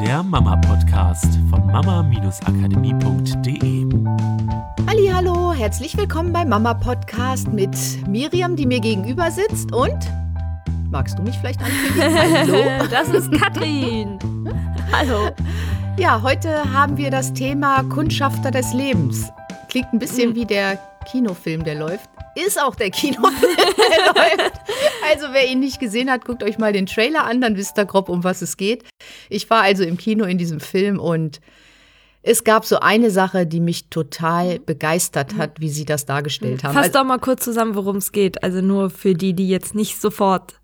der Mama-Podcast von mama-akademie.de. Hallo, herzlich willkommen beim Mama Podcast mit Miriam, die mir gegenüber sitzt und magst du mich vielleicht ankündigen? Hallo, das ist Katrin. Hallo. Ja, heute haben wir das Thema Kundschafter des Lebens. Klingt ein bisschen wie der Kinofilm, der läuft. Ist auch der Kinofilm, der läuft. Also wer ihn nicht gesehen hat, guckt euch mal den Trailer an, dann wisst ihr grob, um was es geht. Ich war also im Kino in diesem Film und es gab so eine Sache, die mich total begeistert hat, wie sie das dargestellt haben. Fass doch mal kurz zusammen, worum es geht. Also nur für die, die jetzt nicht sofort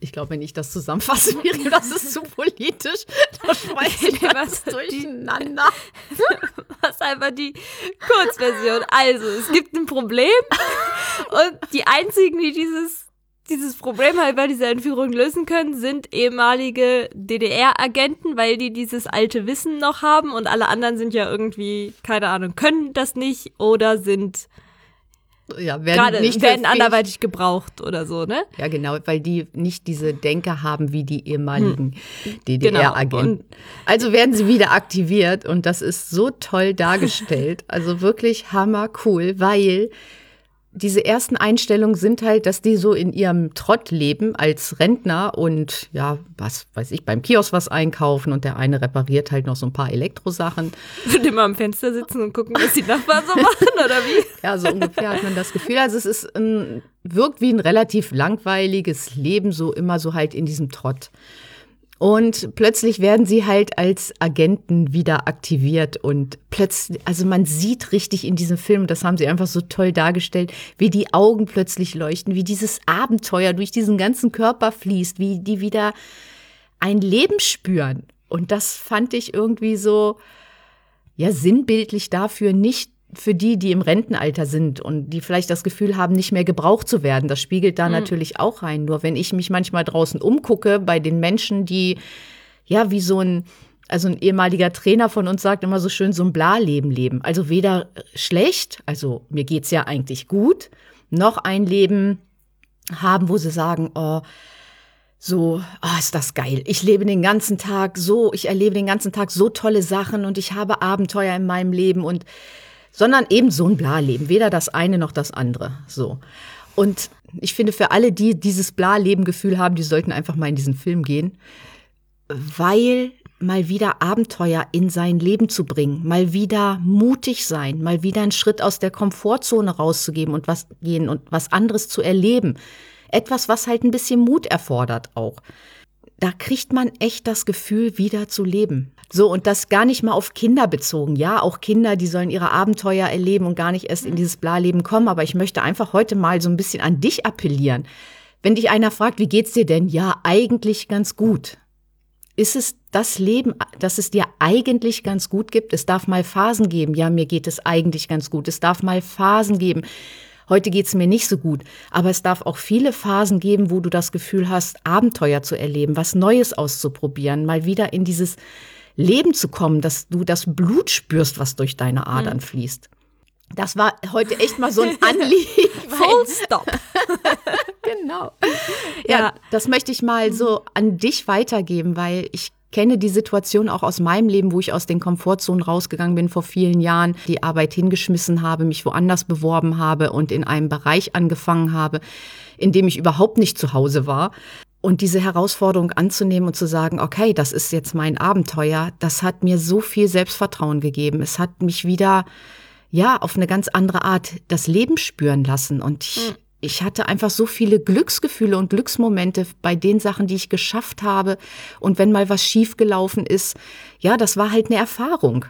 ich glaube, wenn ich das zusammenfasse, Miriam, das ist zu politisch. Da schmeiße ich was durcheinander. Was einfach die Kurzversion. Also, es gibt ein Problem und die einzigen, die dieses dieses Problem halt bei dieser Entführung lösen können, sind ehemalige DDR-Agenten, weil die dieses alte Wissen noch haben und alle anderen sind ja irgendwie, keine Ahnung, können das nicht oder sind ja, werden Gerade nicht werden anderweitig gebraucht oder so, ne? Ja, genau, weil die nicht diese Denker haben wie die ehemaligen hm. DDR-Agenten. Genau. Also werden sie wieder aktiviert und das ist so toll dargestellt. Also wirklich hammer cool, weil diese ersten Einstellungen sind halt, dass die so in ihrem Trott leben als Rentner und ja, was weiß ich, beim Kiosk was einkaufen und der eine repariert halt noch so ein paar Elektrosachen. Und immer am Fenster sitzen und gucken, was die Nachbarn so machen oder wie? Ja, so ungefähr hat man das Gefühl. Also es ist wirkt wie ein relativ langweiliges Leben, so immer so halt in diesem Trott. Und plötzlich werden sie halt als Agenten wieder aktiviert und plötzlich, also man sieht richtig in diesem Film, das haben sie einfach so toll dargestellt, wie die Augen plötzlich leuchten, wie dieses Abenteuer durch diesen ganzen Körper fließt, wie die wieder ein Leben spüren. Und das fand ich irgendwie so, ja, sinnbildlich dafür, nicht für die, die im Rentenalter sind und die vielleicht das Gefühl haben, nicht mehr gebraucht zu werden. Das spiegelt da mhm. natürlich auch rein. Nur wenn ich mich manchmal draußen umgucke bei den Menschen, die ja wie so ein also ein ehemaliger Trainer von uns sagt immer so schön, so ein Bla-Leben leben. Also weder schlecht, also mir geht's ja eigentlich gut, noch ein Leben haben, wo sie sagen, oh, so, oh, ist das geil. Ich lebe den ganzen Tag so, ich erlebe den ganzen Tag so tolle Sachen und ich habe Abenteuer in meinem Leben und sondern eben so ein Bla-Leben, weder das eine noch das andere. So. Und ich finde, für alle, die dieses Bla-Leben-Gefühl haben, die sollten einfach mal in diesen Film gehen, weil mal wieder Abenteuer in sein Leben zu bringen, mal wieder mutig sein, mal wieder einen Schritt aus der Komfortzone rauszugeben und was gehen und was anderes zu erleben. Etwas, was halt ein bisschen Mut erfordert auch. Da kriegt man echt das Gefühl, wieder zu leben. So, und das gar nicht mal auf Kinder bezogen. Ja, auch Kinder, die sollen ihre Abenteuer erleben und gar nicht erst in dieses Bla-Leben kommen. Aber ich möchte einfach heute mal so ein bisschen an dich appellieren. Wenn dich einer fragt, wie geht's dir denn? Ja, eigentlich ganz gut. Ist es das Leben, das es dir eigentlich ganz gut gibt? Es darf mal Phasen geben. Ja, mir geht es eigentlich ganz gut. Es darf mal Phasen geben. Heute geht's mir nicht so gut. Aber es darf auch viele Phasen geben, wo du das Gefühl hast, Abenteuer zu erleben, was Neues auszuprobieren, mal wieder in dieses Leben zu kommen, dass du das Blut spürst, was durch deine Adern mhm. fließt. Das war heute echt mal so ein Anliegen. Full stop. genau. Ja, ja, das möchte ich mal so an dich weitergeben, weil ich kenne die Situation auch aus meinem Leben, wo ich aus den Komfortzonen rausgegangen bin vor vielen Jahren, die Arbeit hingeschmissen habe, mich woanders beworben habe und in einem Bereich angefangen habe, in dem ich überhaupt nicht zu Hause war. Und diese Herausforderung anzunehmen und zu sagen, okay, das ist jetzt mein Abenteuer, das hat mir so viel Selbstvertrauen gegeben. Es hat mich wieder, ja, auf eine ganz andere Art das Leben spüren lassen. Und ich, mhm. Ich hatte einfach so viele Glücksgefühle und Glücksmomente bei den Sachen, die ich geschafft habe. Und wenn mal was schiefgelaufen ist, ja, das war halt eine Erfahrung.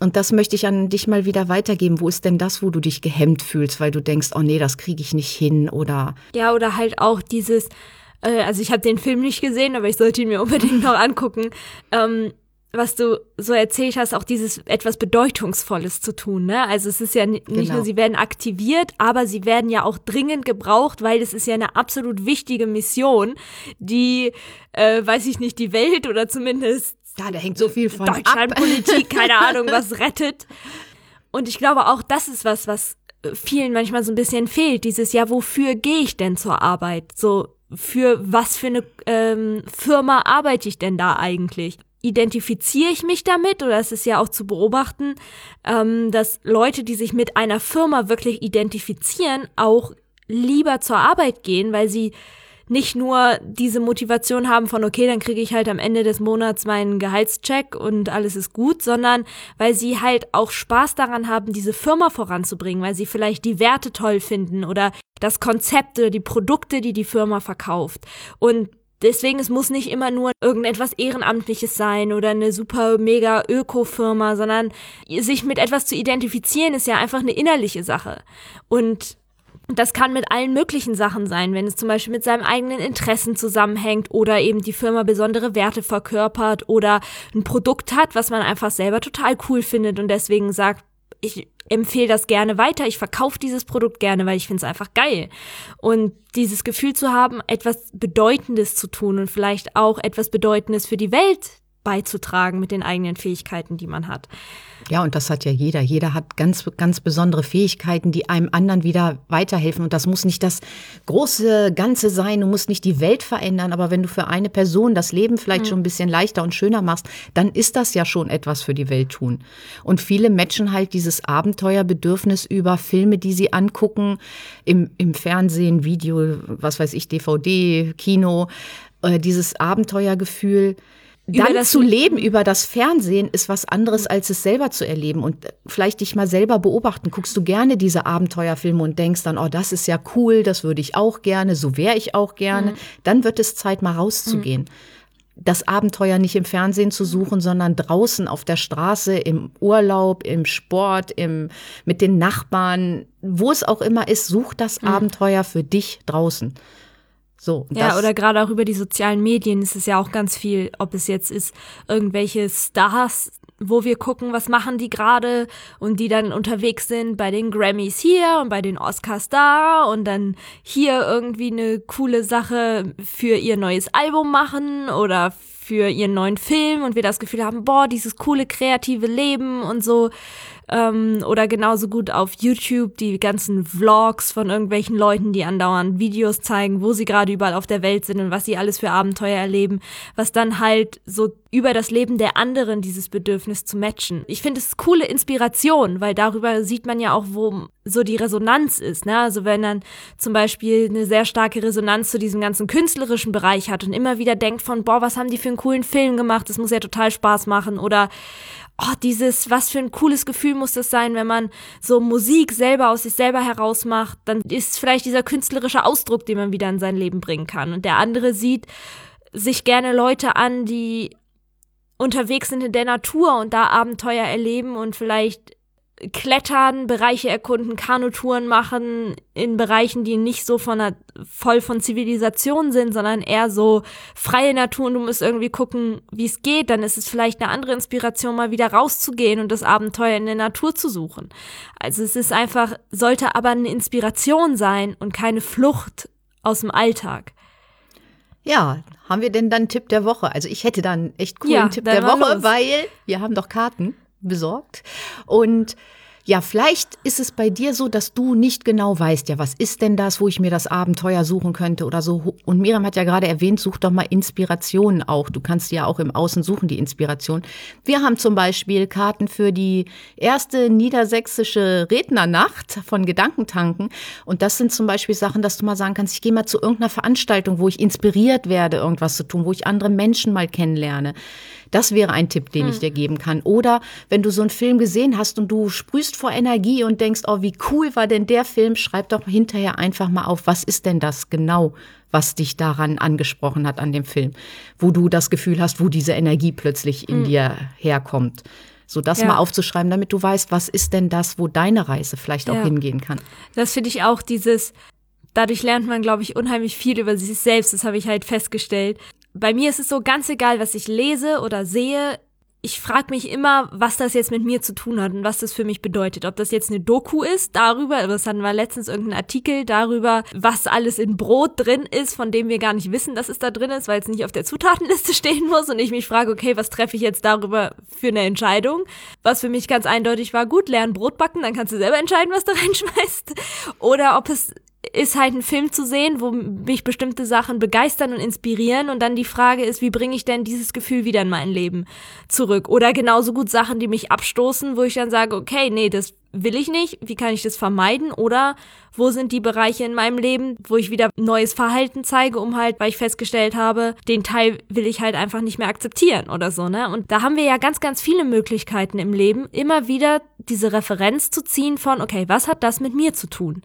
Und das möchte ich an dich mal wieder weitergeben. Wo ist denn das, wo du dich gehemmt fühlst, weil du denkst, oh nee, das kriege ich nicht hin oder. Ja, oder halt auch dieses, äh, also ich habe den Film nicht gesehen, aber ich sollte ihn mir unbedingt noch angucken. Ähm, was du so erzählt hast, auch dieses etwas Bedeutungsvolles zu tun. Ne? Also es ist ja nicht genau. nur, sie werden aktiviert, aber sie werden ja auch dringend gebraucht, weil es ist ja eine absolut wichtige Mission, die, äh, weiß ich nicht, die Welt oder zumindest ja, da hängt so viel von Deutschlandpolitik, keine Ahnung, was rettet. Und ich glaube auch, das ist was, was vielen manchmal so ein bisschen fehlt. Dieses, ja, wofür gehe ich denn zur Arbeit? So, für was für eine ähm, Firma arbeite ich denn da eigentlich? Identifiziere ich mich damit oder ist es ja auch zu beobachten, ähm, dass Leute, die sich mit einer Firma wirklich identifizieren, auch lieber zur Arbeit gehen, weil sie nicht nur diese Motivation haben von, okay, dann kriege ich halt am Ende des Monats meinen Gehaltscheck und alles ist gut, sondern weil sie halt auch Spaß daran haben, diese Firma voranzubringen, weil sie vielleicht die Werte toll finden oder das Konzept oder die Produkte, die die Firma verkauft. Und Deswegen, es muss nicht immer nur irgendetwas Ehrenamtliches sein oder eine super mega Öko-Firma, sondern sich mit etwas zu identifizieren ist ja einfach eine innerliche Sache. Und das kann mit allen möglichen Sachen sein, wenn es zum Beispiel mit seinem eigenen Interessen zusammenhängt oder eben die Firma besondere Werte verkörpert oder ein Produkt hat, was man einfach selber total cool findet und deswegen sagt, ich empfehle das gerne weiter, ich verkaufe dieses Produkt gerne, weil ich finde es einfach geil. Und dieses Gefühl zu haben, etwas Bedeutendes zu tun und vielleicht auch etwas Bedeutendes für die Welt beizutragen mit den eigenen Fähigkeiten, die man hat. Ja, und das hat ja jeder. Jeder hat ganz, ganz besondere Fähigkeiten, die einem anderen wieder weiterhelfen. Und das muss nicht das große Ganze sein. Du musst nicht die Welt verändern. Aber wenn du für eine Person das Leben vielleicht mhm. schon ein bisschen leichter und schöner machst, dann ist das ja schon etwas für die Welt tun. Und viele matchen halt dieses Abenteuerbedürfnis über Filme, die sie angucken, im, im Fernsehen, Video, was weiß ich, DVD, Kino, äh, dieses Abenteuergefühl dann zu leben über das Fernsehen ist was anderes, als es selber zu erleben und vielleicht dich mal selber beobachten. Guckst du gerne diese Abenteuerfilme und denkst dann, oh, das ist ja cool, das würde ich auch gerne, so wäre ich auch gerne. Mhm. Dann wird es Zeit, mal rauszugehen. Mhm. Das Abenteuer nicht im Fernsehen zu suchen, sondern draußen auf der Straße, im Urlaub, im Sport, im, mit den Nachbarn, wo es auch immer ist, such das mhm. Abenteuer für dich draußen. So, ja, oder gerade auch über die sozialen Medien ist es ja auch ganz viel, ob es jetzt ist, irgendwelche Stars, wo wir gucken, was machen die gerade und die dann unterwegs sind bei den Grammys hier und bei den Oscars da und dann hier irgendwie eine coole Sache für ihr neues Album machen oder für ihren neuen Film und wir das Gefühl haben, boah, dieses coole kreative Leben und so ähm, oder genauso gut auf YouTube die ganzen Vlogs von irgendwelchen Leuten, die andauernd Videos zeigen, wo sie gerade überall auf der Welt sind und was sie alles für Abenteuer erleben, was dann halt so über das Leben der anderen dieses Bedürfnis zu matchen. Ich finde es coole Inspiration, weil darüber sieht man ja auch, wo so die Resonanz ist. Ne? Also wenn dann zum Beispiel eine sehr starke Resonanz zu diesem ganzen künstlerischen Bereich hat und immer wieder denkt von, boah, was haben die für einen coolen Film gemacht, das muss ja total Spaß machen oder oh, dieses, was für ein cooles Gefühl muss das sein, wenn man so Musik selber aus sich selber heraus macht, dann ist vielleicht dieser künstlerische Ausdruck, den man wieder in sein Leben bringen kann. Und der andere sieht sich gerne Leute an, die unterwegs sind in der Natur und da Abenteuer erleben und vielleicht klettern, Bereiche erkunden, Kanutouren machen in Bereichen, die nicht so von der, voll von Zivilisation sind, sondern eher so freie Natur und du musst irgendwie gucken, wie es geht, dann ist es vielleicht eine andere Inspiration, mal wieder rauszugehen und das Abenteuer in der Natur zu suchen. Also es ist einfach, sollte aber eine Inspiration sein und keine Flucht aus dem Alltag. Ja, haben wir denn dann Tipp der Woche? Also ich hätte dann echt coolen ja, Tipp der Woche, los. weil wir haben doch Karten besorgt. Und ja, vielleicht ist es bei dir so, dass du nicht genau weißt, ja, was ist denn das, wo ich mir das Abenteuer suchen könnte oder so. Und Miriam hat ja gerade erwähnt, such doch mal Inspirationen auch. Du kannst ja auch im Außen suchen, die Inspiration. Wir haben zum Beispiel Karten für die erste niedersächsische Rednernacht von Gedankentanken. Und das sind zum Beispiel Sachen, dass du mal sagen kannst, ich gehe mal zu irgendeiner Veranstaltung, wo ich inspiriert werde, irgendwas zu tun, wo ich andere Menschen mal kennenlerne. Das wäre ein Tipp, den hm. ich dir geben kann. Oder wenn du so einen Film gesehen hast und du sprühst vor Energie und denkst, oh, wie cool war denn der Film, schreib doch hinterher einfach mal auf, was ist denn das genau, was dich daran angesprochen hat an dem Film, wo du das Gefühl hast, wo diese Energie plötzlich in hm. dir herkommt. So das ja. mal aufzuschreiben, damit du weißt, was ist denn das, wo deine Reise vielleicht auch ja. hingehen kann. Das finde ich auch dieses, dadurch lernt man, glaube ich, unheimlich viel über sich selbst. Das habe ich halt festgestellt bei mir ist es so ganz egal, was ich lese oder sehe. Ich frage mich immer, was das jetzt mit mir zu tun hat und was das für mich bedeutet. Ob das jetzt eine Doku ist darüber, das hatten wir letztens irgendeinen Artikel darüber, was alles in Brot drin ist, von dem wir gar nicht wissen, dass es da drin ist, weil es nicht auf der Zutatenliste stehen muss und ich mich frage, okay, was treffe ich jetzt darüber für eine Entscheidung? Was für mich ganz eindeutig war, gut, lernen Brot backen, dann kannst du selber entscheiden, was du reinschmeißt. Oder ob es ist halt ein Film zu sehen, wo mich bestimmte Sachen begeistern und inspirieren und dann die Frage ist, wie bringe ich denn dieses Gefühl wieder in mein Leben zurück? Oder genauso gut Sachen, die mich abstoßen, wo ich dann sage, okay, nee, das will ich nicht, wie kann ich das vermeiden? Oder wo sind die Bereiche in meinem Leben, wo ich wieder neues Verhalten zeige, um halt, weil ich festgestellt habe, den Teil will ich halt einfach nicht mehr akzeptieren oder so, ne? Und da haben wir ja ganz, ganz viele Möglichkeiten im Leben, immer wieder diese Referenz zu ziehen von, okay, was hat das mit mir zu tun?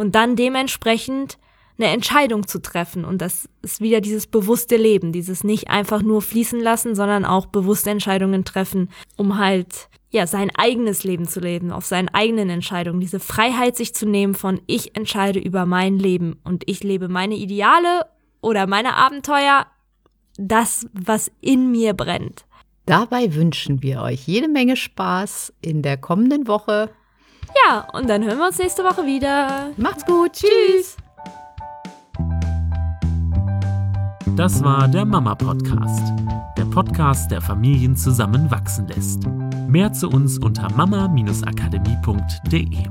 Und dann dementsprechend eine Entscheidung zu treffen. Und das ist wieder dieses bewusste Leben, dieses nicht einfach nur fließen lassen, sondern auch bewusste Entscheidungen treffen, um halt ja, sein eigenes Leben zu leben, auf seinen eigenen Entscheidungen, diese Freiheit sich zu nehmen von ich entscheide über mein Leben und ich lebe meine Ideale oder meine Abenteuer, das, was in mir brennt. Dabei wünschen wir euch jede Menge Spaß in der kommenden Woche. Ja, und dann hören wir uns nächste Woche wieder. Macht's gut. Tschüss. Das war der Mama Podcast, der Podcast, der Familien zusammenwachsen lässt. Mehr zu uns unter mama-akademie.de.